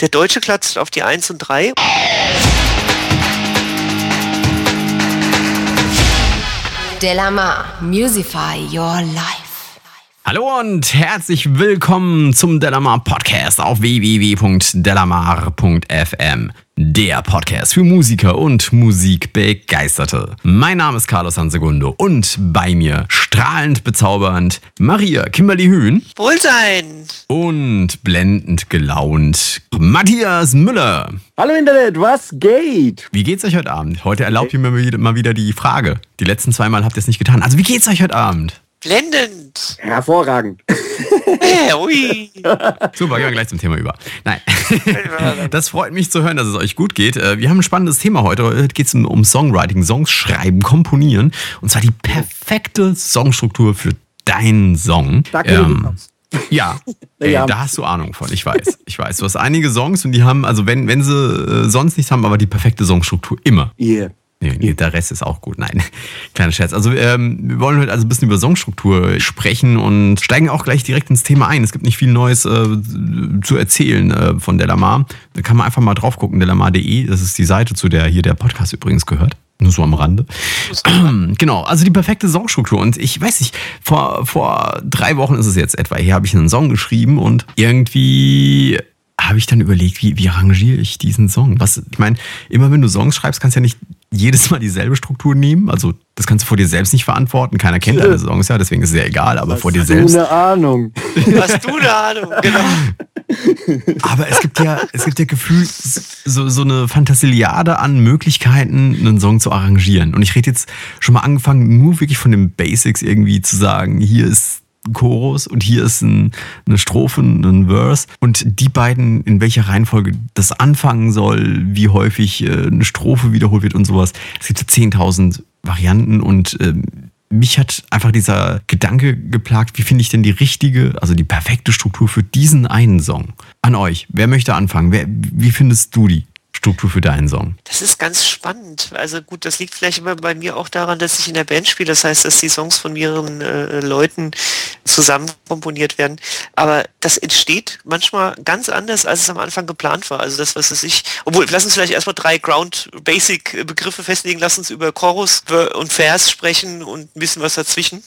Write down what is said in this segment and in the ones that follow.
Der Deutsche klatscht auf die 1 und 3. Delamar, Musify Your Life. Hallo und herzlich willkommen zum Delamar Podcast auf www.delamar.fm. Der Podcast für Musiker und Musikbegeisterte. Mein Name ist Carlos Hansegundo und bei mir strahlend bezaubernd Maria Kimberly Hühn Wohlsein! und blendend gelaunt Matthias Müller. Hallo Internet, was geht? Wie geht's euch heute Abend? Heute erlaubt ihr mir mal wieder die Frage. Die letzten zweimal habt ihr es nicht getan. Also wie geht's euch heute Abend? Blendend! Hervorragend. Hey, ui! Super, gehen wir gleich zum Thema über. Nein, das freut mich zu hören, dass es euch gut geht. Äh, Wir haben ein spannendes Thema heute. Heute geht es um, Songwriting, Songs schreiben, komponieren. Und zwar die perfekte Songstruktur für deinen Song. Da Ähm, ja, ey, Ja. da hast du Ahnung von. Ich weiß, ich weiß. Du hast einige Songs und die haben, also wenn, wenn sie äh, sonst nichts haben, aber die perfekte Songstruktur immer. Yeah. Nee, nee, der Rest ist auch gut. Nein, kleiner Scherz. Also ähm, wir wollen heute also ein bisschen über Songstruktur sprechen und steigen auch gleich direkt ins Thema ein. Es gibt nicht viel Neues äh, zu erzählen äh, von Delamar. Da kann man einfach mal drauf gucken, delamar.de. Das ist die Seite, zu der hier der Podcast übrigens gehört. Nur so am Rande. Genau, also die perfekte Songstruktur. Und ich weiß nicht, vor, vor drei Wochen ist es jetzt etwa her, habe ich einen Song geschrieben und irgendwie habe ich dann überlegt, wie, wie arrangiere ich diesen Song? Was, ich meine, immer wenn du Songs schreibst, kannst du ja nicht jedes Mal dieselbe Struktur nehmen. Also das kannst du vor dir selbst nicht verantworten. Keiner kennt deine Songs ja, deswegen ist es ja egal, aber vor dir Hast selbst. Du eine Ahnung. Hast du eine Ahnung? Genau. Aber es gibt ja, es gibt ja gefühlt so, so eine Fantasiliade an Möglichkeiten, einen Song zu arrangieren. Und ich rede jetzt schon mal angefangen, nur wirklich von den Basics irgendwie zu sagen, hier ist ein Chorus und hier ist ein, eine Strophe, ein Verse. Und die beiden, in welcher Reihenfolge das anfangen soll, wie häufig äh, eine Strophe wiederholt wird und sowas. Es gibt ja 10.000 Varianten und ähm, mich hat einfach dieser Gedanke geplagt, wie finde ich denn die richtige, also die perfekte Struktur für diesen einen Song? An euch. Wer möchte anfangen? Wer, wie findest du die Struktur für deinen Song? Das ist ganz spannend. Also gut, das liegt vielleicht immer bei mir auch daran, dass ich in der Band spiele. Das heißt, dass die Songs von mehreren äh, Leuten zusammen komponiert werden. Aber das entsteht manchmal ganz anders, als es am Anfang geplant war. Also das, was es ich, obwohl, lass uns vielleicht erstmal drei Ground Basic Begriffe festlegen. Lass uns über Chorus und Vers sprechen und ein bisschen was dazwischen.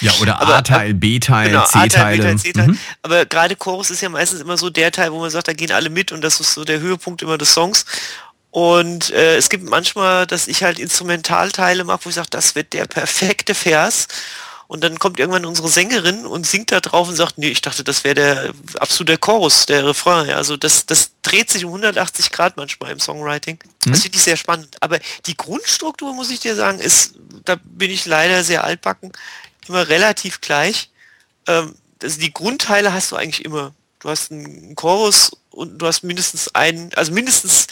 Ja, oder A-Teil, B-Teil, Genau, C-Teil. Mhm. Aber gerade Chorus ist ja meistens immer so der Teil, wo man sagt, da gehen alle mit und das ist so der Höhepunkt immer des Songs. Und äh, es gibt manchmal, dass ich halt Instrumentalteile mache, wo ich sage, das wird der perfekte Vers. Und dann kommt irgendwann unsere Sängerin und singt da drauf und sagt, nee, ich dachte, das wäre der absolute Chorus, der Refrain. Ja, also das, das dreht sich um 180 Grad manchmal im Songwriting. Das finde ich sehr spannend. Aber die Grundstruktur, muss ich dir sagen, ist, da bin ich leider sehr altbacken, immer relativ gleich. Ähm, also die Grundteile hast du eigentlich immer. Du hast einen Chorus und du hast mindestens einen, also mindestens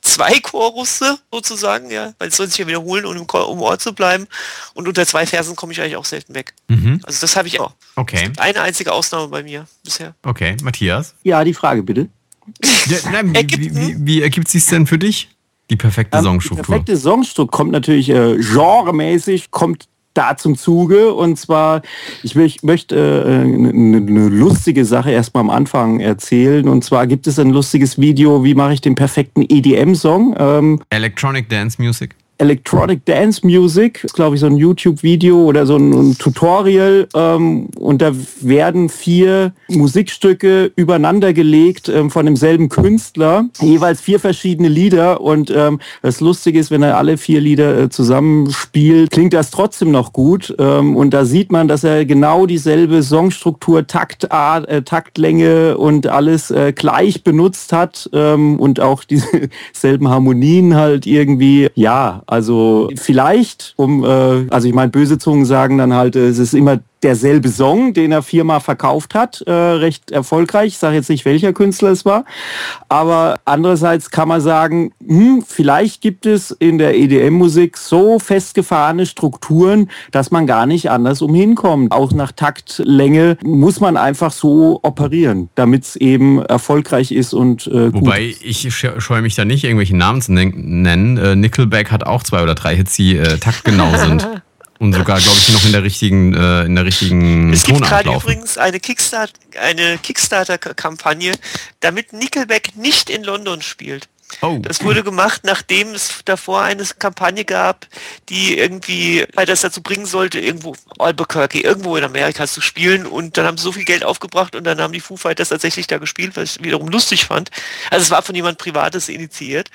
zwei Chorusse sozusagen, ja, weil es soll sich ja wiederholen, um im, Chor- um Ort zu bleiben. Und unter zwei Versen komme ich eigentlich auch selten weg. Also das habe ich auch. Okay, Eine einzige Ausnahme bei mir bisher. okay. Matthias? Ja, die Frage bitte. Ja, nein, wie, Ergibt- wie, wie, wie ergibt sich denn für dich? Die perfekte Ähm, die Songstruktur. perfekte Songstruktur kommt natürlich äh, genremäßig, kommt da zum Zuge. Und zwar, ich, möch, möchte äh, eine ne lustige Sache erstmal am Anfang erzählen. Und zwar gibt es ein lustiges Video, wie mache ich den perfekten EDM-Song. Ähm, Electronic Dance Music. Electronic Dance Music, ist glaube ich so ein YouTube-Video oder so ein, ein Tutorial ähm, und da werden vier Musikstücke übereinander gelegt ähm, von demselben Künstler, jeweils vier verschiedene Lieder. Und ähm, das Lustige ist, wenn er alle vier Lieder äh, zusammenspielt, klingt das trotzdem noch gut. Ähm, und da sieht man, dass er genau dieselbe Songstruktur, Taktart, äh, Taktlänge und alles äh, gleich benutzt hat ähm, und auch dieselben Harmonien halt irgendwie, ja, also vielleicht, um, äh, also ich meine, böse Zungen sagen dann halt, äh, es ist immer derselbe Song, den er viermal verkauft hat, äh, recht erfolgreich. Ich sage jetzt nicht, welcher Künstler es war. Aber andererseits kann man sagen, hm, vielleicht gibt es in der EDM-Musik so festgefahrene Strukturen, dass man gar nicht anders umhinkommt. Auch nach Taktlänge muss man einfach so operieren, damit es eben erfolgreich ist und äh, gut. Wobei ich sche- scheue mich da nicht, irgendwelche Namen zu nen- nennen. Äh, Nickelback hat auch zwei oder drei Hits, die äh, taktgenau sind. Und sogar, glaube ich, noch in der richtigen, äh, in der richtigen Es gibt gerade übrigens eine, Kickstart, eine Kickstarter-Kampagne, damit Nickelback nicht in London spielt. Oh. Das wurde gemacht, nachdem es davor eine Kampagne gab, die irgendwie weil das dazu bringen sollte, irgendwo Albuquerque, irgendwo in Amerika zu spielen und dann haben sie so viel Geld aufgebracht und dann haben die Foo Fighters tatsächlich da gespielt, was ich wiederum lustig fand. Also es war von jemand Privates initiiert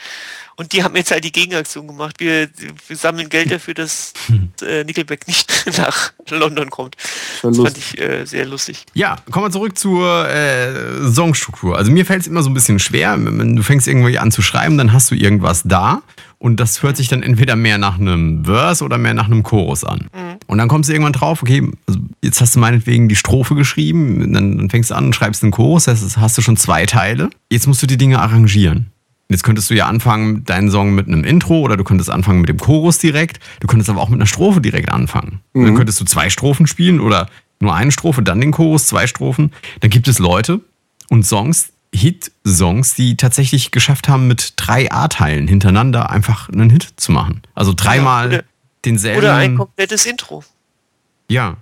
und die haben jetzt halt die Gegenaktion gemacht. Wir, wir sammeln Geld dafür, dass äh, Nickelback nicht nach London kommt. Das fand ich äh, sehr lustig. Ja, kommen wir zurück zur äh, Songstruktur. Also mir fällt es immer so ein bisschen schwer. Wenn Du fängst irgendwie an zu schreiben, dann hast du irgendwas da und das hört sich dann entweder mehr nach einem Verse oder mehr nach einem Chorus an. Und dann kommst du irgendwann drauf, okay, also jetzt hast du meinetwegen die Strophe geschrieben, dann, dann fängst du an und schreibst einen Chorus, das hast du schon zwei Teile. Jetzt musst du die Dinge arrangieren. Jetzt könntest du ja anfangen, deinen Song mit einem Intro oder du könntest anfangen mit dem Chorus direkt. Du könntest aber auch mit einer Strophe direkt anfangen. Und Dann könntest du zwei Strophen spielen oder nur eine Strophe, dann den Chorus, zwei Strophen. Dann gibt es Leute und Songs, Hit-Songs, die tatsächlich geschafft haben, mit drei A-Teilen hintereinander einfach einen Hit zu machen. Also dreimal oder- denselben. Oder ein komplettes Intro. Ja.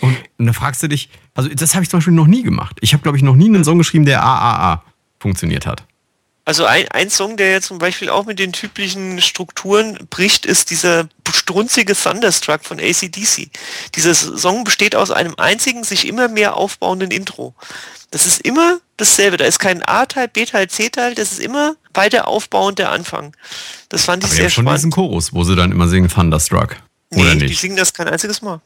Und, und da fragst du dich, also das habe ich zum Beispiel noch nie gemacht. Ich habe, glaube ich, noch nie einen Song geschrieben, der AAA funktioniert hat. Also ein, ein Song, der jetzt zum Beispiel auch mit den typischen Strukturen bricht, ist dieser strunzige Thunderstruck von ACDC. Dieser Song besteht aus einem einzigen, sich immer mehr aufbauenden Intro. Das ist immer dasselbe. Da ist kein A-Teil, B-Teil, C-Teil. Das ist immer weiter aufbauend der Anfang. Das fand ich Aber sehr haben schon diesen spannend. Chorus, wo sie dann immer singen Thunderstruck. Oder Nee, die nicht? singen das kein einziges Mal.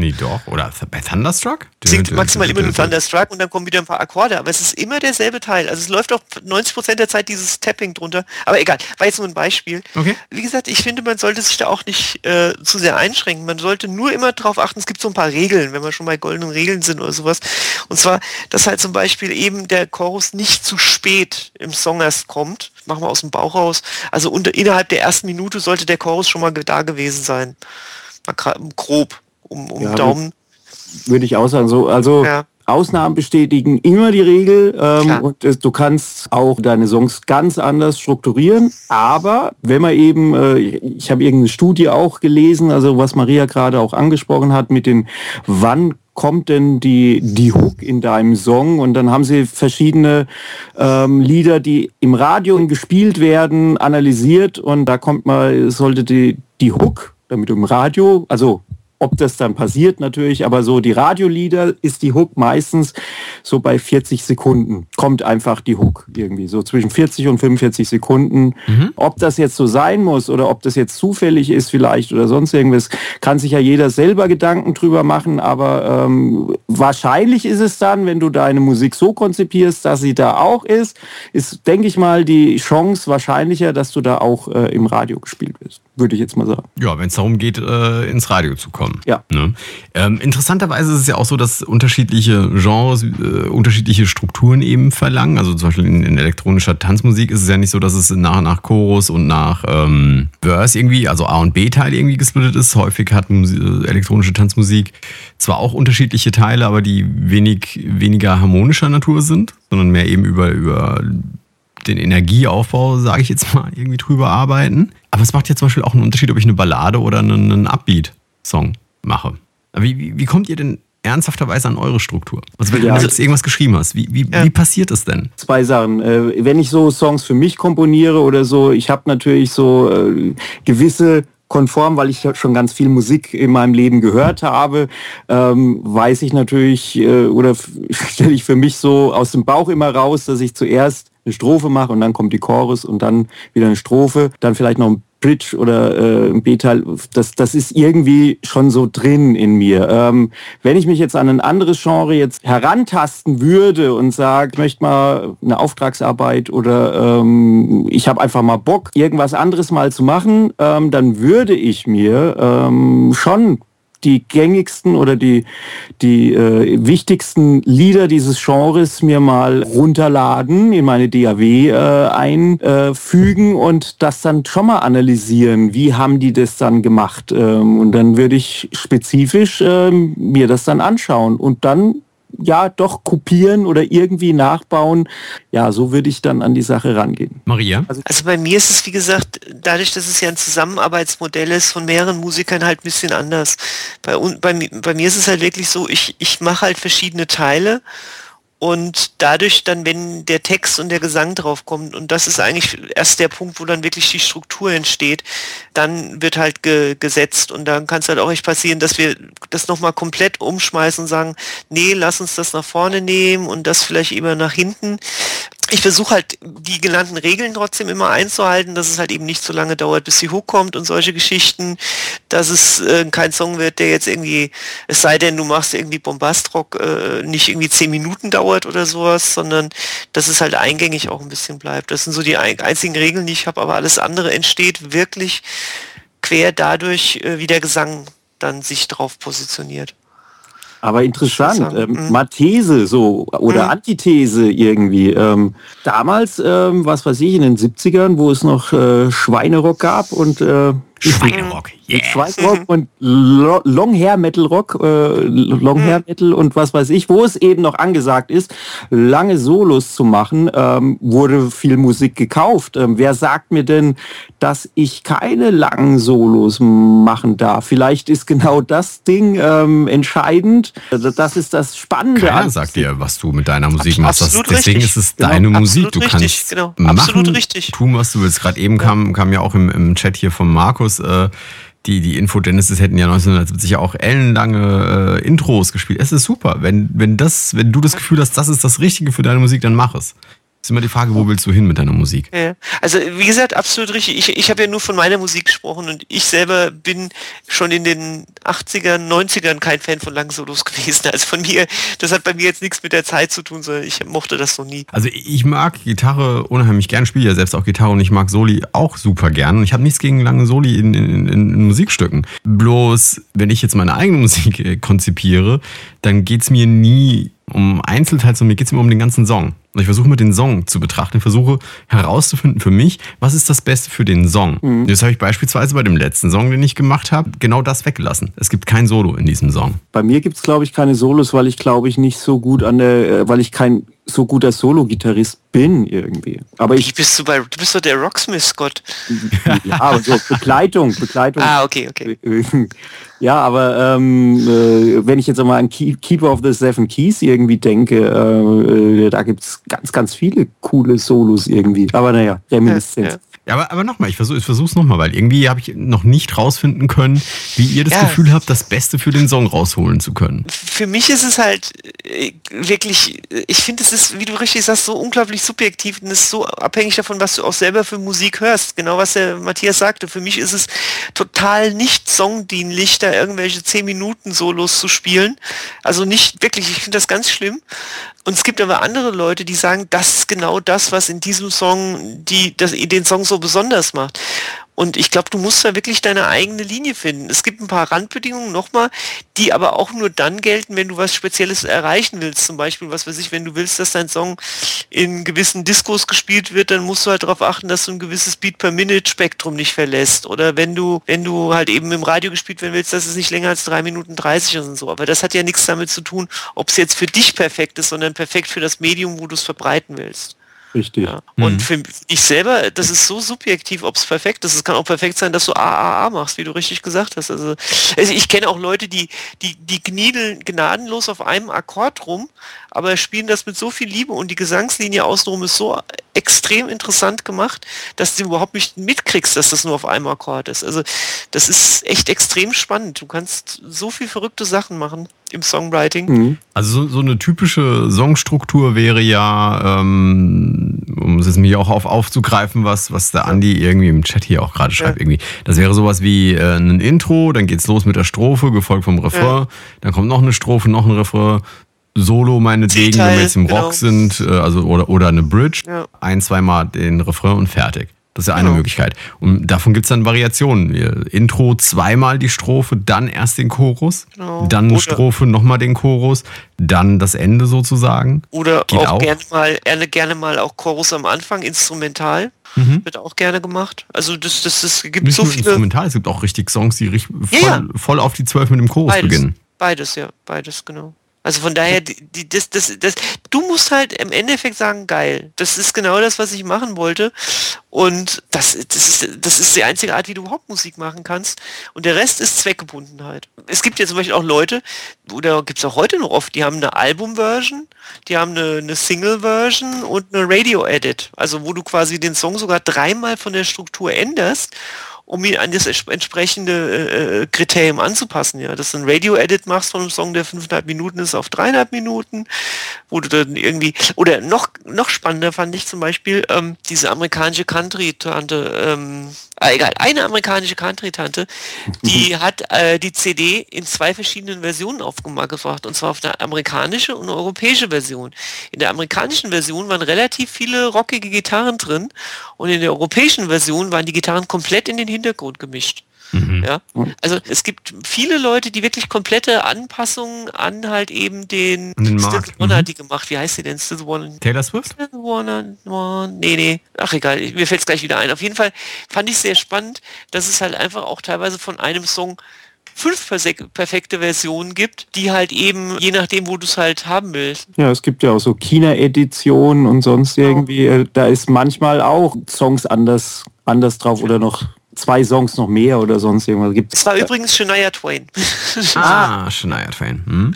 Nee, doch. Oder bei Thunderstruck? singt maximal immer nur Thunderstruck und dann kommen wieder ein paar Akkorde, aber es ist immer derselbe Teil. Also es läuft auch 90% der Zeit dieses Tapping drunter. Aber egal, war jetzt nur ein Beispiel. Okay. Wie gesagt, ich finde, man sollte sich da auch nicht äh, zu sehr einschränken. Man sollte nur immer darauf achten, es gibt so ein paar Regeln, wenn wir schon bei goldenen Regeln sind oder sowas. Und zwar, dass halt zum Beispiel eben der Chorus nicht zu spät im Song erst kommt. Machen wir aus dem Bauch raus. Also unter, innerhalb der ersten Minute sollte der Chorus schon mal da gewesen sein. Grob, um, um Ja, Daumen. Würde ich auch sagen. So, also Ja. Ausnahmen bestätigen immer die Regel ähm, und es, du kannst auch deine Songs ganz anders strukturieren. Aber wenn man eben, äh, ich habe irgendeine Studie auch gelesen, also was Maria gerade auch angesprochen hat mit den, wann kommt denn die, die Hook in deinem Song? Und dann haben sie verschiedene ähm, Lieder, die im Radio gespielt werden, analysiert und da kommt mal, sollte die, die Hook, damit im Radio, also ob das dann passiert natürlich, aber so die Radiolieder ist die Hook meistens so bei 40 Sekunden. Kommt einfach die Hook irgendwie so zwischen 40 und 45 Sekunden. Ob das jetzt so sein muss oder ob das jetzt zufällig ist vielleicht oder sonst irgendwas, kann sich ja jeder selber Gedanken drüber machen. Aber ähm, wahrscheinlich ist es dann, wenn du deine Musik so konzipierst, dass sie da auch ist, ist, denke ich mal, die Chance wahrscheinlicher, dass du da auch äh, im Radio gespielt wirst. Würde ich jetzt mal sagen. Ja, wenn es darum geht, äh, ins Radio zu kommen. Ja. Ne? Ähm, interessanterweise ist es ja auch so, dass unterschiedliche Genres äh, unterschiedliche Strukturen eben verlangen. Also zum Beispiel in, in elektronischer Tanzmusik ist es ja nicht so, dass es nach, nach Chorus und nach ähm, Verse irgendwie, also A und B-Teil irgendwie gesplittet ist. Häufig hat Musi äh, elektronische Tanzmusik zwar auch unterschiedliche Teile, aber die wenig weniger harmonischer Natur sind, sondern mehr eben über, über den Energieaufbau, sage ich jetzt mal, irgendwie drüber arbeiten. Aber es macht ja zum Beispiel auch einen Unterschied, ob ich eine Ballade oder einen, einen Upbeat-Song mache. Wie, wie, wie kommt ihr denn ernsthafterweise an eure Struktur? Also wenn Ja. du jetzt irgendwas geschrieben hast, wie, wie, Ja. wie passiert es denn? zwei Sachen. Äh, wenn ich so Songs für mich komponiere oder so, ich habe natürlich so äh, gewisse konform, weil ich schon ganz viel Musik in meinem Leben gehört habe, ähm, weiß ich natürlich äh, oder stelle ich für mich so aus dem Bauch immer raus, dass ich zuerst eine Strophe mache und dann kommt die Chorus und dann wieder eine Strophe, dann vielleicht noch ein Bridge oder äh, ein B-Teil, das, das ist irgendwie schon so drin in mir. Ähm, wenn ich mich jetzt an ein anderes Genre jetzt herantasten würde und sage, ich möchte mal eine Auftragsarbeit oder ähm, ich habe einfach mal Bock, irgendwas anderes mal zu machen, ähm, dann würde ich mir ähm, schon die gängigsten oder die, die äh, wichtigsten Lieder dieses Genres mir mal runterladen, in meine DAW äh, einfügen und das dann schon mal analysieren. Wie haben die das dann gemacht? Ähm, und dann würde ich spezifisch ähm, mir das dann anschauen und dann ja doch kopieren oder irgendwie nachbauen. Ja, so würde ich dann an die Sache rangehen. Maria? Also, also bei mir ist es, wie gesagt, dadurch, dass es ja ein Zusammenarbeitsmodell ist von mehreren Musikern halt ein bisschen anders. Bei, bei, bei mir ist es halt wirklich so, ich, ich mache halt verschiedene Teile und dadurch dann, wenn der Text und der Gesang drauf kommt, und das ist eigentlich erst der Punkt, wo dann wirklich die Struktur entsteht, dann wird halt ge gesetzt. Und dann kann es halt auch nicht passieren, dass wir das nochmal komplett umschmeißen und sagen, nee, lass uns das nach vorne nehmen und das vielleicht immer nach hinten ich versuche halt die genannten Regeln trotzdem immer einzuhalten, dass es halt eben nicht so lange dauert, bis die Hook kommt und solche Geschichten, dass es äh, kein Song wird, der jetzt irgendwie, es sei denn, du machst irgendwie Bombastrock, äh, nicht irgendwie zehn Minuten dauert oder sowas, sondern dass es halt eingängig auch ein bisschen bleibt. Das sind so die einzigen Regeln, die ich habe, aber alles andere entsteht wirklich quer dadurch, äh, wie der Gesang dann sich drauf positioniert. Aber interessant, ähm, mhm. mal These so oder mhm. Antithese irgendwie. Ähm, damals, ähm, was weiß ich, in den 70ern, wo es noch äh, Schweinerock gab und äh, Schweinerock, yeah. Schweinerock und Long Hair Metal Rock, äh, Long Hair Metal und was weiß ich, wo es eben noch angesagt ist, lange Solos zu machen, ähm, wurde viel Musik gekauft. Ähm, wer sagt mir denn, dass ich keine langen Solos machen darf? Vielleicht ist genau das Ding ähm, entscheidend. Also das ist das Spannende. Keiner sagt dir, was du mit deiner Musik machst. Das, deswegen richtig. ist es genau. deine Musik. Du richtig. kannst genau. machen, richtig. tun, was du willst. Gerade eben kam, kam ja auch im, im Chat hier von Markus Markus, äh, die, die Info Genesis hätten ja 1970 auch ellenlange äh, Intros gespielt. Es ist super. Wenn, wenn, das, wenn du das Gefühl hast, das ist das Richtige für deine Musik, dann mach es. Ist immer die Frage, wo willst du hin mit deiner Musik? Ja, also wie gesagt, absolut richtig. Ich, ich habe ja nur von meiner Musik gesprochen und ich selber bin schon in den 80ern, 90ern kein Fan von langen Solos gewesen. Also von mir, das hat bei mir jetzt nichts mit der Zeit zu tun, sondern ich mochte das noch nie. Also ich mag Gitarre unheimlich gern, spiele ja selbst auch Gitarre und ich mag Soli auch super gern. Und ich habe nichts gegen lange Soli in, in, in, Musikstücken. Bloß, wenn ich jetzt meine eigene Musik äh, konzipiere, dann geht es mir nie um Einzelteil, sondern mir geht es immer um den ganzen Song. Und ich versuche mit den Song zu betrachten, ich versuche herauszufinden für mich, was ist das Beste für den Song. Mhm. Das habe ich beispielsweise bei dem letzten Song, den ich gemacht habe, genau das weggelassen. Es gibt kein Solo in diesem Song. Bei mir gibt es, glaube ich, keine Solos, weil ich, glaube ich, nicht so gut an der, äh, weil ich kein so guter Solo-Gitarrist bin irgendwie. Aber ich bist du bei, du bist doch der Rocksmith, Scott. ja, aber so Begleitung, Begleitung. Ah, okay, okay. Ja, aber ähm, äh, wenn ich jetzt einmal an Keeper of the Seven Keys irgendwie denke, äh, äh da gibt's ganz, ganz viele coole Solos irgendwie. Aber naja, Reminiszenz. Ja, aber, aber nochmal, ich versuche versuch's nochmal, weil irgendwie habe ich noch nicht rausfinden können, wie ihr das ja. Gefühl habt, das Beste für den Song rausholen zu können. Für mich ist es halt äh, wirklich, ich finde, es ist, wie du richtig sagst, so unglaublich subjektiv und es ist so abhängig davon, was du auch selber für Musik hörst. Genau was der Matthias sagte. Für mich ist es total nicht songdienlich, da irgendwelche 10 Minuten Solos zu spielen. Also nicht wirklich, ich finde das ganz schlimm. Und es gibt aber andere Leute, die sagen, das ist genau das, was in diesem Song die, das, den Song so besonders macht. Und ich glaube, du musst da wirklich deine eigene Linie finden. Es gibt ein paar Randbedingungen nochmal, die aber auch nur dann gelten, wenn du was Spezielles erreichen willst. Zum Beispiel, was weiß ich, wenn du willst, dass dein Song in gewissen Diskos gespielt wird, dann musst du halt darauf achten, dass du ein gewisses Beat per Minute Spektrum nicht verlässt. Oder wenn du, wenn du halt eben im Radio gespielt werden willst, dass es nicht länger als drei Minuten 30 ist und so. Aber das hat ja nichts damit zu tun, ob es jetzt für dich perfekt ist, sondern perfekt für das Medium, wo du es verbreiten willst. Richtig. Ja. Und mhm. für ich selber, das ist so subjektiv, ob es perfekt ist. Es kann auch perfekt sein, dass du AAA machst, wie du richtig gesagt hast. Also, also ich kenne auch Leute, die, die, die gniedeln gnadenlos auf einem Akkord rum, aber spielen das mit so viel Liebe und die Gesangslinie außenrum ist so extrem interessant gemacht, dass du überhaupt nicht mitkriegst, dass das nur auf einem Akkord ist. Also das ist echt extrem spannend. Du kannst so viel verrückte Sachen machen im Songwriting. Mhm. Also so, so, eine typische Songstruktur wäre ja, ähm, um es jetzt mir auch auf, aufzugreifen, was, was der Andi irgendwie im Chat hier auch gerade schreibt, ja. irgendwie. Das wäre sowas wie äh, ein Intro, dann geht's los mit der Strophe, gefolgt vom Refrain, ja. dann kommt noch eine Strophe, noch ein Refrain, Solo meinetwegen, wenn wir jetzt im genau. Rock sind, äh, also oder, oder eine Bridge, ja. ein, zweimal den Refrain und fertig. Das ist ja eine genau. Möglichkeit. Und davon gibt es dann Variationen. Intro zweimal die Strophe, dann erst den Chorus, genau. dann eine Oder Strophe, nochmal den Chorus, dann das Ende sozusagen. Oder Geht auch, auch. Gerne, mal, gerne, gerne mal auch Chorus am Anfang, instrumental. Mhm. Wird auch gerne gemacht. Also das, das, das gibt Nicht so viele. Instrumental, es gibt auch richtig Songs, die richtig voll, ja, ja. voll auf die Zwölf mit dem Chorus beides. beginnen. Beides, ja, beides, genau. Also von daher, die, die, das, das, das, du musst halt im Endeffekt sagen, geil. Das ist genau das, was ich machen wollte. Und das, das, ist, das ist die einzige Art, wie du überhaupt Musik machen kannst. Und der Rest ist Zweckgebundenheit. Es gibt ja zum Beispiel auch Leute, oder gibt es auch heute noch oft, die haben eine Album-Version, die haben eine, eine Single-Version und eine Radio-Edit. Also wo du quasi den Song sogar dreimal von der Struktur änderst um ihn an das entsprechende äh, äh, Kriterium anzupassen. Ja, dass du ein Radio-Edit machst von einem Song, der fünfeinhalb Minuten ist, auf dreieinhalb Minuten, wo du dann irgendwie, oder noch, noch spannender fand ich zum Beispiel ähm, diese amerikanische Country-Tante, ähm, ah, egal, eine amerikanische Country-Tante, die hat äh, die CD in zwei verschiedenen Versionen aufgemacht, und zwar auf eine amerikanische und eine europäische Version. In der amerikanischen Version waren relativ viele rockige Gitarren drin und in der europäischen Version waren die Gitarren komplett in den Hintergrund gemischt. Mhm. Ja, also es gibt viele Leute, die wirklich komplette Anpassungen an halt eben den, den Still Wonder mhm. hat die gemacht. Wie heißt sie denn? Still Wonder? Taylor Swift? Still Wonder, nee, nee. Ach egal, mir fällt es gleich wieder ein. Auf jeden Fall fand ich sehr spannend, dass es halt einfach auch teilweise von einem Song fünf perfekte Versionen gibt, die halt eben, je nachdem, wo du es halt haben willst. Ja, es gibt ja auch so China-Editionen und sonst genau. irgendwie. Äh, da ist manchmal auch Songs anders, anders drauf oder noch zwei Songs noch mehr oder sonst irgendwas gibt. Es war übrigens Shania Twain. ah, Shania Twain. Hm.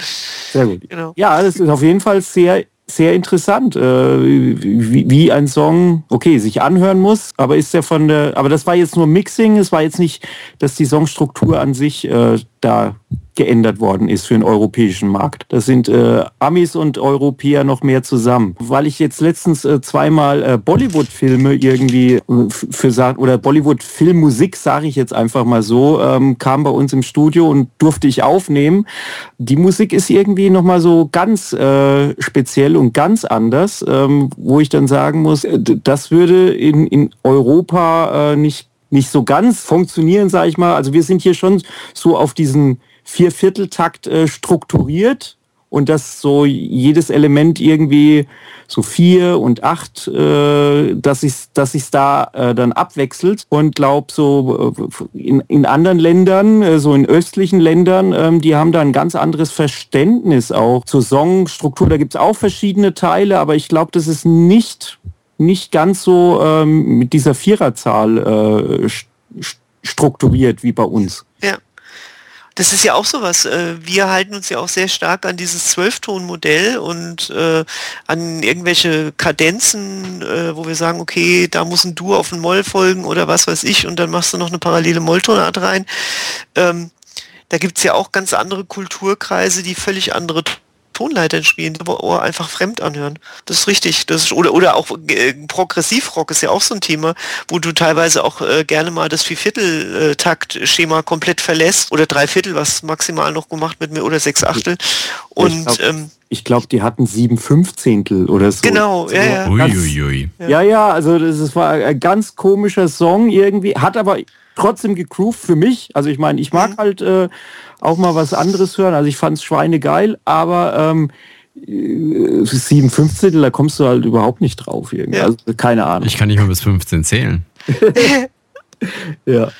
Sehr gut. Genau. Ja, das ist auf jeden Fall sehr sehr interessant, äh, wie, wie, ein Song, okay, sich anhören muss, aber ist der von der, aber das war jetzt nur Mixing, es war jetzt nicht, dass die Songstruktur an sich äh, da geändert worden ist für den europäischen Markt. Das sind äh, Amis und Europäer noch mehr zusammen. Weil ich jetzt letztens äh, zweimal äh, Bollywood-Filme irgendwie äh, für oder Bollywood-Filmmusik, sage ich jetzt einfach mal so, ähm, kam bei uns im Studio und durfte ich aufnehmen. Die Musik ist irgendwie nochmal so ganz äh, speziell und ganz anders, ähm, wo ich dann sagen muss, äh, das würde in, in Europa äh, nicht nicht so ganz funktionieren, sage ich mal. Also wir sind hier schon so auf diesen Viervierteltakt äh, strukturiert und dass so jedes Element irgendwie so vier und acht, äh, dass sich dass sich's da äh, dann abwechselt und glaub so äh, in, in anderen Ländern, äh, so in östlichen Ländern, ähm, die haben da ein ganz anderes Verständnis auch zur Songstruktur. Da gibt's auch verschiedene Teile, aber ich glaube, das ist nicht nicht ganz so ähm, mit dieser Viererzahl äh, strukturiert wie bei uns. Ja. Das ist ja auch sowas. Äh, wir halten uns ja auch sehr stark an dieses Zwölfton-Modell und äh, an irgendwelche Kadenzen, äh, wo wir sagen, okay, da muss ein Du auf ein Moll folgen oder was weiß ich und dann machst du noch eine parallele Molltonart rein. Ähm, da gibt es ja auch ganz andere Kulturkreise, die völlig andere Tonleitern spielen, aber Ohr einfach fremd anhören. Das ist richtig. Das ist, oder, oder auch äh, Progressivrock ist ja auch so ein Thema, wo du teilweise auch äh, gerne mal das Vierviertel-Takt-Schema komplett verlässt oder drei Viertel, was maximal noch gemacht wird, oder sechs Achtel. Und ähm, ich glaube, die hatten sieben Fünfzehntel oder so. Genau, ja, ja. Uiuiui. Ja, ja, also das, das war ein ganz komischer Song irgendwie, hat aber trotzdem gegroovt für mich. Also ich meine, ich mag mhm. halt äh, auch mal was anderes hören. Also ich fand es Schweine geil, aber ähm, äh, sieben Fünfzehntel, da kommst du halt überhaupt nicht drauf irgendwie. Ja. Also keine Ahnung. Ich kann nicht mal bis 15 zählen. ja.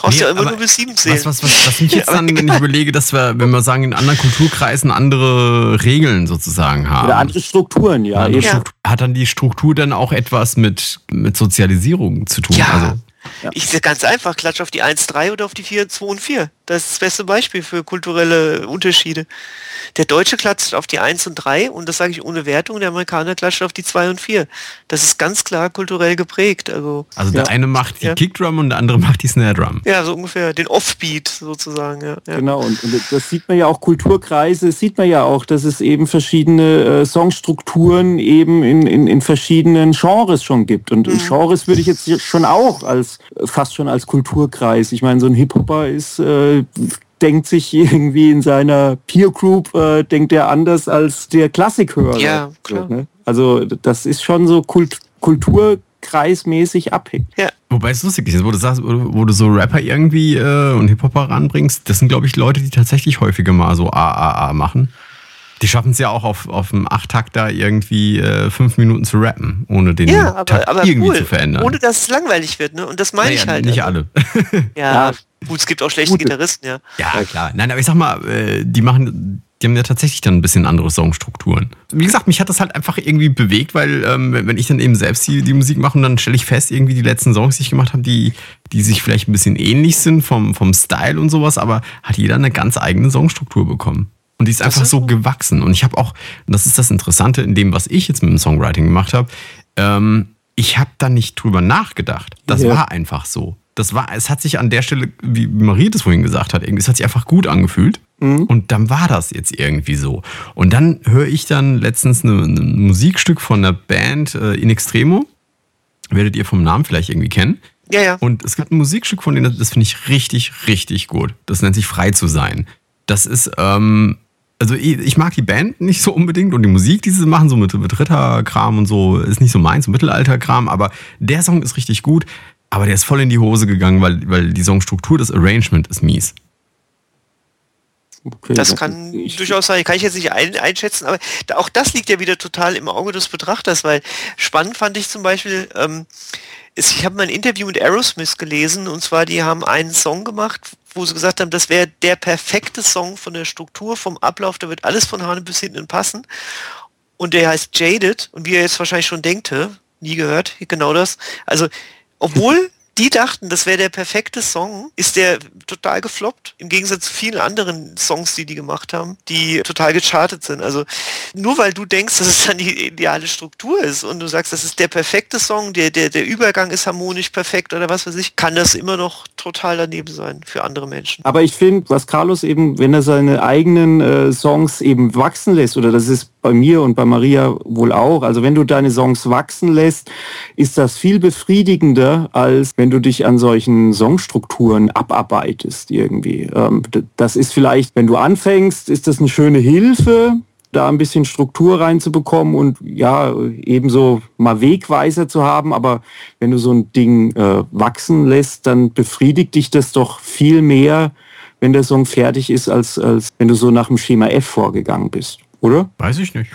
Brauchst nee, ja immer nur bis sieben zählen. Was, was, was, was mich jetzt dann, wenn ich überlege, dass wir, wenn wir sagen, in anderen Kulturkreisen andere Regeln sozusagen haben. Oder andere Strukturen, ja. Andere Struktur, hat dann die Struktur dann auch etwas mit, mit Sozialisierung zu tun? Ja. Also, ja. Ich ganz einfach, klatsch auf die 1-3 oder auf die 4, 2 und 4. Das ist das beste Beispiel für kulturelle Unterschiede. Der Deutsche klatscht auf die 1 und 3 und das sage ich ohne Wertung, der Amerikaner klatscht auf die 2 und 4. Das ist ganz klar kulturell geprägt. Also, also der ja. eine macht die ja. Kickdrum und der andere macht die Snare Drum. Ja, so ungefähr, den Offbeat sozusagen. Ja. Genau, und, und, das sieht man ja auch, Kulturkreise sieht man ja auch, dass es eben verschiedene äh, Songstrukturen eben in, in, in verschiedenen Genres schon gibt. Und mhm. Genres würde ich jetzt schon auch als fast schon als Kulturkreis. Ich meine, so ein Hip-Hopper ist äh, denkt sich irgendwie in seiner Peer Group, äh, denkt er anders als der Klassikhörer. Ja, klar. Ne? Also das ist schon so Kult kulturkreismäßig abhängt. Ja. Wobei es lustig ist, wo du sagst, wo du so Rapper irgendwie äh, und Hip-Hopper ranbringst, das sind, glaube ich, Leute, die tatsächlich häufiger mal so AAA machen. Die schaffen es ja auch auf, auf dem Acht-Takter irgendwie äh, fünf Minuten zu rappen, ohne den ja, aber, Takt aber irgendwie cool. zu verändern. Ohne dass es langweilig wird, ne? Und das meine naja, ich halt. Nicht also. alle. ja, ja, gut, es gibt auch schlechte Gute. Gitarristen, ja. Ja, klar. Nein, aber ich sag mal, äh, die machen Die haben ja tatsächlich dann ein bisschen andere Songstrukturen. Wie gesagt, mich hat das halt einfach irgendwie bewegt, weil ähm, wenn ich dann eben selbst die, die Musik mache und dann stelle ich fest, irgendwie die letzten Songs, die ich gemacht habe, die, die sich vielleicht ein bisschen ähnlich sind vom, vom Style und sowas, aber hat jeder eine ganz eigene Songstruktur bekommen. Und die ist einfach ist so gewachsen. Und ich habe auch, und das ist das Interessante in dem, was ich jetzt mit dem Songwriting gemacht habe, ähm, ich habe da nicht drüber nachgedacht. Das ja. war einfach so. Das war, es hat sich an der Stelle, wie Marie das vorhin gesagt hat, irgendwie, es hat sich einfach gut angefühlt. Mhm. Und dann war das jetzt irgendwie so. Und dann höre ich dann letztens ein Musikstück von der Band äh, In Extremo. Werdet ihr vom Namen vielleicht irgendwie kennen. Ja, ja. Und es gibt ein Musikstück von denen, das finde ich richtig, richtig gut. Das nennt sich Frei zu sein. Das ist, ähm, also ich, ich, mag die Band nicht so unbedingt und die Musik, die sie machen, so mit, mit Ritterkram und so, ist nicht so meins, so Mittelalterkram, aber der Song ist richtig gut, aber der ist voll in die Hose gegangen, weil, weil die Songstruktur, das Arrangement ist mies. Okay, das kann durchaus sein, kann ich jetzt nicht ein, einschätzen, aber auch das liegt ja wieder total im Auge des Betrachters, weil spannend fand ich zum Beispiel, ähm, ist, ich habe mal ein Interview mit Aerosmith gelesen und zwar die haben einen Song gemacht, wo sie gesagt haben, das wäre der perfekte Song von der Struktur, vom Ablauf, da wird alles von vorne bis hinten passen. Und der heißt Jaded und wie ihr jetzt wahrscheinlich schon denkt, nie gehört, genau das. Also, obwohl die dachten, das wäre der perfekte Song, ist der total gefloppt. Im Gegensatz zu vielen anderen Songs, die die gemacht haben, die total gechartet sind. Also nur weil du denkst, dass es dann die ideale Struktur ist und du sagst, das ist der perfekte Song, der, der, der Übergang ist harmonisch perfekt oder was weiß ich, kann das immer noch total daneben sein für andere Menschen. Aber ich finde, was Carlos eben, wenn er seine eigenen äh, Songs eben wachsen lässt, oder das ist bei mir und bei Maria wohl auch, also wenn du deine Songs wachsen lässt, ist das viel befriedigender, als wenn du dich an solchen Songstrukturen abarbeitest irgendwie. Ähm, das ist vielleicht, wenn du anfängst, ist das eine schöne Hilfe, da ein bisschen Struktur reinzubekommen und ja, ebenso mal Wegweiser zu haben. Aber wenn du so ein Ding äh, wachsen lässt, dann befriedigt dich das doch viel mehr, wenn der Song fertig ist, als, als wenn du so nach dem Schema F vorgegangen bist, oder? Weiß ich nicht.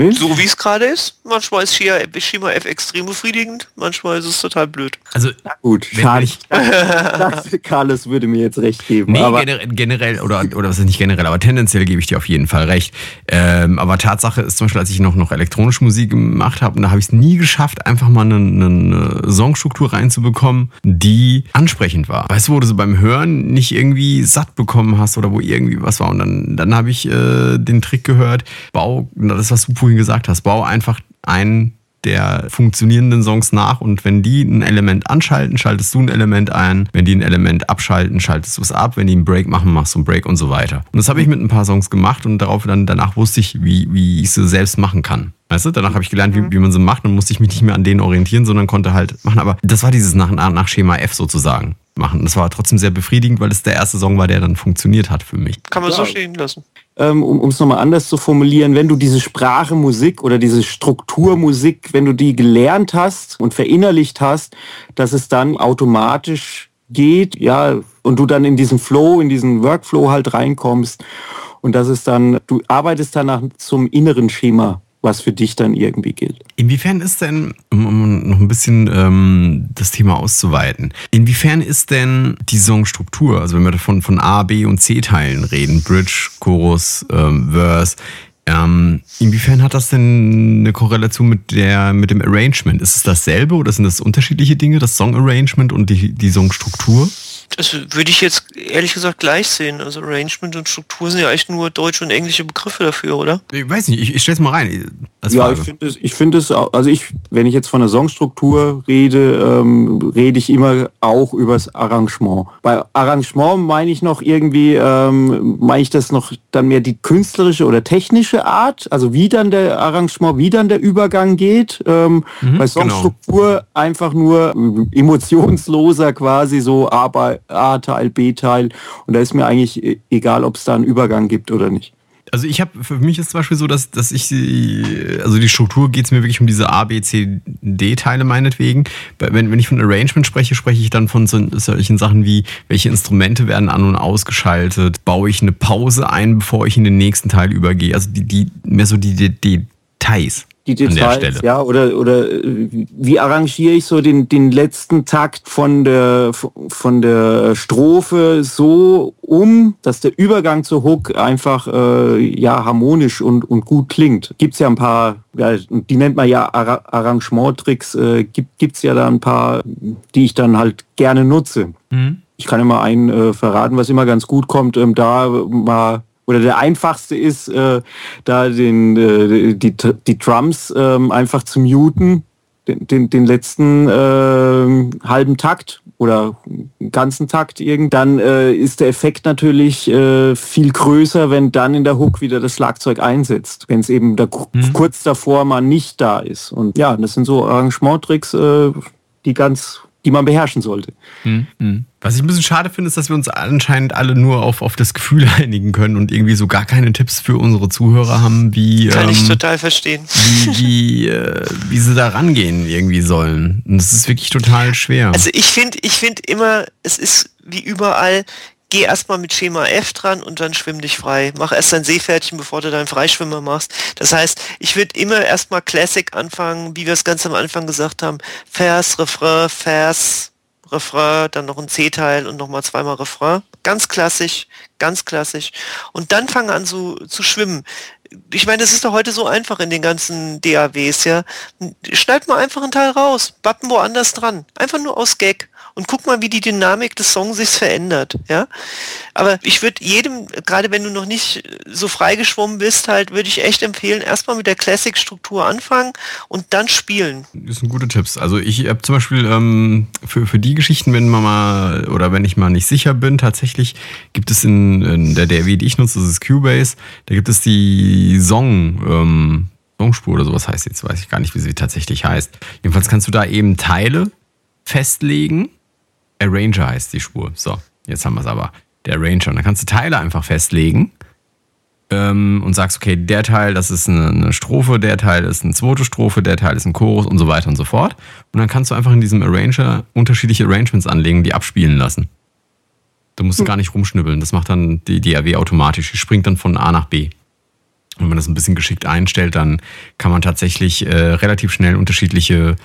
Nicht? So wie es gerade ist. Manchmal ist Shima F extrem befriedigend, manchmal ist es total blöd. Also Na gut, schade. Ich dachte, Carlos würde mir jetzt recht geben. Nee, aber generell, generell, oder, oder was ist nicht generell, aber tendenziell gebe ich dir auf jeden Fall recht. Ähm, aber Tatsache ist zum Beispiel, als ich noch, noch elektronische Musik gemacht habe, da habe ich es nie geschafft, einfach mal eine, eine Songstruktur reinzubekommen, die ansprechend war. Weißt du, wo du so beim Hören nicht irgendwie satt bekommen hast oder wo irgendwie was war. Und dann, dann habe ich äh, den Trick gehört, bau, das was du vorhin gesagt hast, bau einfach einen der funktionierenden Songs nach und wenn die ein Element anschalten, schaltest du ein Element ein. Wenn die ein Element abschalten, schaltest du es ab. Wenn die einen Break machen, machst du einen Break und so weiter. Und das habe ich mit ein paar Songs gemacht und darauf dann danach wusste ich, wie, wie ich sie selbst machen kann. Weißt du, danach habe ich gelernt, wie, mhm. wie man sie macht und musste ich mich nicht mehr an denen orientieren, sondern konnte halt machen. Aber das war dieses nach, nach Schema F sozusagen machen. Das war trotzdem sehr befriedigend, weil es der erste Song war, der dann funktioniert hat für mich. Kann man ja. so stehen lassen ähm, um es nochmal anders zu formulieren, wenn du diese Sprache Musik oder diese Strukturmusik, wenn du die gelernt hast und verinnerlicht hast, dass es dann automatisch geht, ja, und du dann in diesen Flow, in diesen Workflow halt reinkommst und dass es dann, du arbeitest danach zum inneren Schema was für dich dann irgendwie gilt. Inwiefern ist denn, um noch ein bisschen ähm, das Thema auszuweiten, inwiefern ist denn die Songstruktur, also wenn wir davon von A, B und C-Teilen reden, Bridge, Chorus, ähm, Verse, ähm, inwiefern hat das denn eine Korrelation mit, der, mit dem Arrangement? Ist es dasselbe oder sind das unterschiedliche Dinge, das Song-Arrangement und die, die Songstruktur? Das würde ich jetzt ehrlich gesagt gleich sehen. Also Arrangement und Struktur sind ja echt nur deutsche und englische Begriffe dafür, oder? Ich weiß nicht, ich, ich stelle es mal rein. ja, Frage. ich finde es, ich finde es, also ich, wenn ich jetzt von der Songstruktur rede, ähm, rede ich immer auch übers Arrangement. Bei Arrangement meine ich noch irgendwie, ähm, meine ich das noch dann mehr die künstlerische oder technische Art, also wie dann der Arrangement, wie dann der Übergang geht. Ähm, mhm, bei genau. Songstruktur genau. einfach nur emotionsloser quasi so, aber A-Teil, B-Teil. Und da ist mir eigentlich e-, egal, ob es da einen Übergang gibt oder nicht. Also ich habe, für mich ist zum Beispiel so, dass, dass ich, also die Struktur geht es mir wirklich um diese A, B, C, D-Teile meinetwegen. Wenn, wenn ich von Arrangement spreche, spreche ich dann von so, solchen Sachen wie, welche Instrumente werden an- und ausgeschaltet, baue ich eine Pause ein, bevor ich in den nächsten Teil übergehe. Also die, die mehr so die, die Details. Die Details, ja, oder, oder äh, wie arrangiere ich so den, den letzten Takt von der, von der Strophe so um, dass der Übergang zur Hook einfach äh, ja harmonisch und, und gut klingt. Gibt's ja ein paar, ja, die nennt man ja Ar Arrangementtricks, äh, gibt, es ja da ein paar, die ich dann halt gerne nutze. Mhm. Ich kann immer einen äh, verraten, was immer ganz gut kommt, ähm, da mal oder der einfachste ist, äh, da den, äh, die, die Drums äh, einfach zu muten, den, den, den letzten äh, halben Takt oder ganzen Takt irgend, dann äh, ist der Effekt natürlich äh, viel größer, wenn dann in der Hook wieder das Schlagzeug einsetzt, wenn es eben da mhm. kurz davor mal nicht da ist. Und ja, das sind so Arrangementtricks, äh, die ganz die man beherrschen sollte. Mhm. Was ich ein bisschen schade finde, ist, dass wir uns anscheinend alle nur auf, auf das Gefühl einigen können und irgendwie so gar keine Tipps für unsere Zuhörer haben, wie. Kann ähm, ich total verstehen. Wie, wie, äh, wie sie da rangehen irgendwie sollen. Und das ist wirklich total schwer. Also ich finde, ich finde immer, es ist wie überall, geh erstmal mit Schema F dran und dann schwimm dich frei. Mach erst dein Seepferdchen, bevor du deinen Freischwimmer machst. Das heißt, ich würde immer erstmal Classic anfangen, wie wir es ganz am Anfang gesagt haben. Vers, Refrain, Vers, Refrain, dann noch ein C-Teil und nochmal zweimal Refrain. Ganz klassisch, ganz klassisch. Und dann fangen an zu, zu schwimmen. Ich meine, das ist doch heute so einfach in den ganzen DAWs, ja. Schneid mal einfach einen Teil raus, Button woanders dran. Einfach nur aus Gag und guck mal, wie die Dynamik des Songs sich verändert. Ja? Aber ich würde jedem, gerade wenn du noch nicht so freigeschwommen bist, halt, würde ich echt empfehlen, erstmal mit der Classic-Struktur anfangen und dann spielen. Das sind gute Tipps. Also ich habe zum Beispiel ähm, für, für die Geschichten, wenn man mal oder wenn ich mal nicht sicher bin, tatsächlich gibt es in, in der DAW, die ich nutze, das ist Cubase, da gibt es die Song. Ähm, Songspur oder sowas heißt jetzt, weiß ich gar nicht, wie sie tatsächlich heißt. Jedenfalls kannst du da eben Teile festlegen Arranger heißt die Spur. So, jetzt haben wir es aber. Der Arranger. Und dann kannst du Teile einfach festlegen ähm, und sagst, okay, der Teil, das ist eine, eine, Strophe, der Teil ist eine zweite Strophe, der Teil ist ein Chorus und so weiter und so fort. Und dann kannst du einfach in diesem Arranger unterschiedliche Arrangements anlegen, die abspielen lassen. Du musst hm. gar nicht rumschnibbeln. Das macht dann die DAW automatisch. Die springt dann von A nach B. Und wenn man das ein bisschen geschickt einstellt, dann kann man tatsächlich äh, relativ schnell unterschiedliche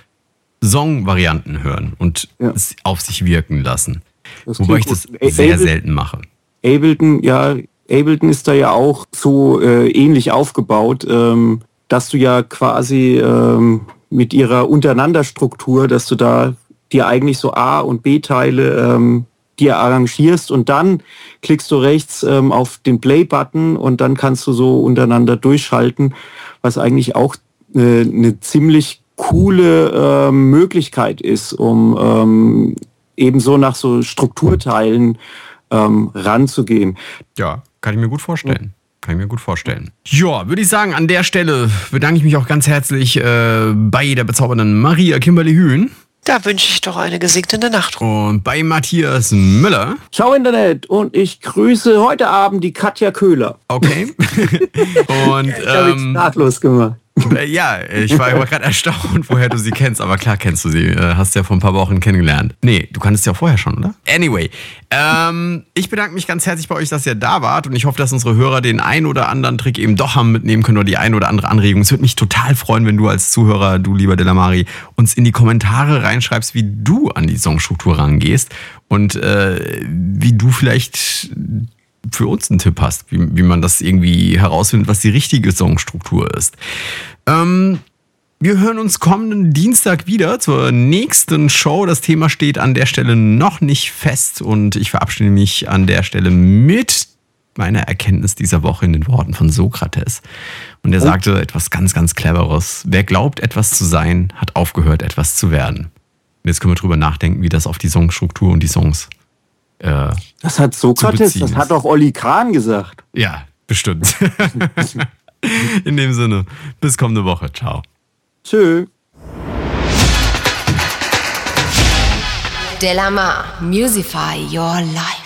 Song-Varianten hören und ja. es auf sich wirken lassen. Das Wobei ich das sehr Ableton, selten mache. Ableton, ja, Ableton ist da ja auch so äh, ähnlich aufgebaut, ähm, dass du ja quasi ähm, mit ihrer Untereinanderstruktur, dass du da dir eigentlich so A- und B-Teile ähm, dir arrangierst und dann klickst du rechts ähm, auf den Play-Button und dann kannst du so untereinander durchschalten, was eigentlich auch äh, eine ziemlich coole ähm, Möglichkeit ist, um ähm, ebenso nach so Strukturteilen ähm, ranzugehen. Ja, kann ich mir gut vorstellen. Kann ich mir gut vorstellen. Ja, würde ich sagen, an der Stelle bedanke ich mich auch ganz herzlich äh, bei der bezaubernden Maria Kimberly Hühn. Da wünsche ich doch eine gesegnete Nacht. Und bei Matthias Müller. Ciao Internet und ich grüße heute Abend die Katja Köhler. Okay. und ähm, nahtlos gemacht. Äh, ja, ich war, gerade erstaunt, woher du sie kennst, aber klar kennst du sie. Äh, hast ja vor ein paar Wochen kennengelernt. Nee, du kanntest sie auch vorher schon, oder? Anyway, ähm, ich bedanke mich ganz herzlich bei euch, dass ihr da wart und ich hoffe, dass unsere Hörer den ein oder anderen Trick eben doch haben mitnehmen können oder die ein oder andere Anregung. Es würde mich total freuen, wenn du als Zuhörer, du lieber Delamari, uns in die Kommentare reinschreibst, wie du an die Songstruktur rangehst und äh, wie du vielleicht für uns einen Tipp hast, wie, wie man das irgendwie herausfindet, was die richtige Songstruktur ist. Ähm, wir hören uns kommenden Dienstag wieder zur nächsten Show. Das Thema steht an der Stelle noch nicht fest und ich verabschiede mich an der Stelle mit meiner Erkenntnis dieser Woche in den Worten von Sokrates. Und er oh. sagte etwas ganz, ganz Cleveres. Wer glaubt, etwas zu sein, hat aufgehört, etwas zu werden. Und jetzt können wir drüber nachdenken, wie das auf die Songstruktur und die Songs äh, das hat Sokrates, das hat auch Olli Kahn gesagt. Ja, bestimmt. In dem Sinne, bis kommende Woche. Ciao. Tschö. Delamar, Musify Your Life.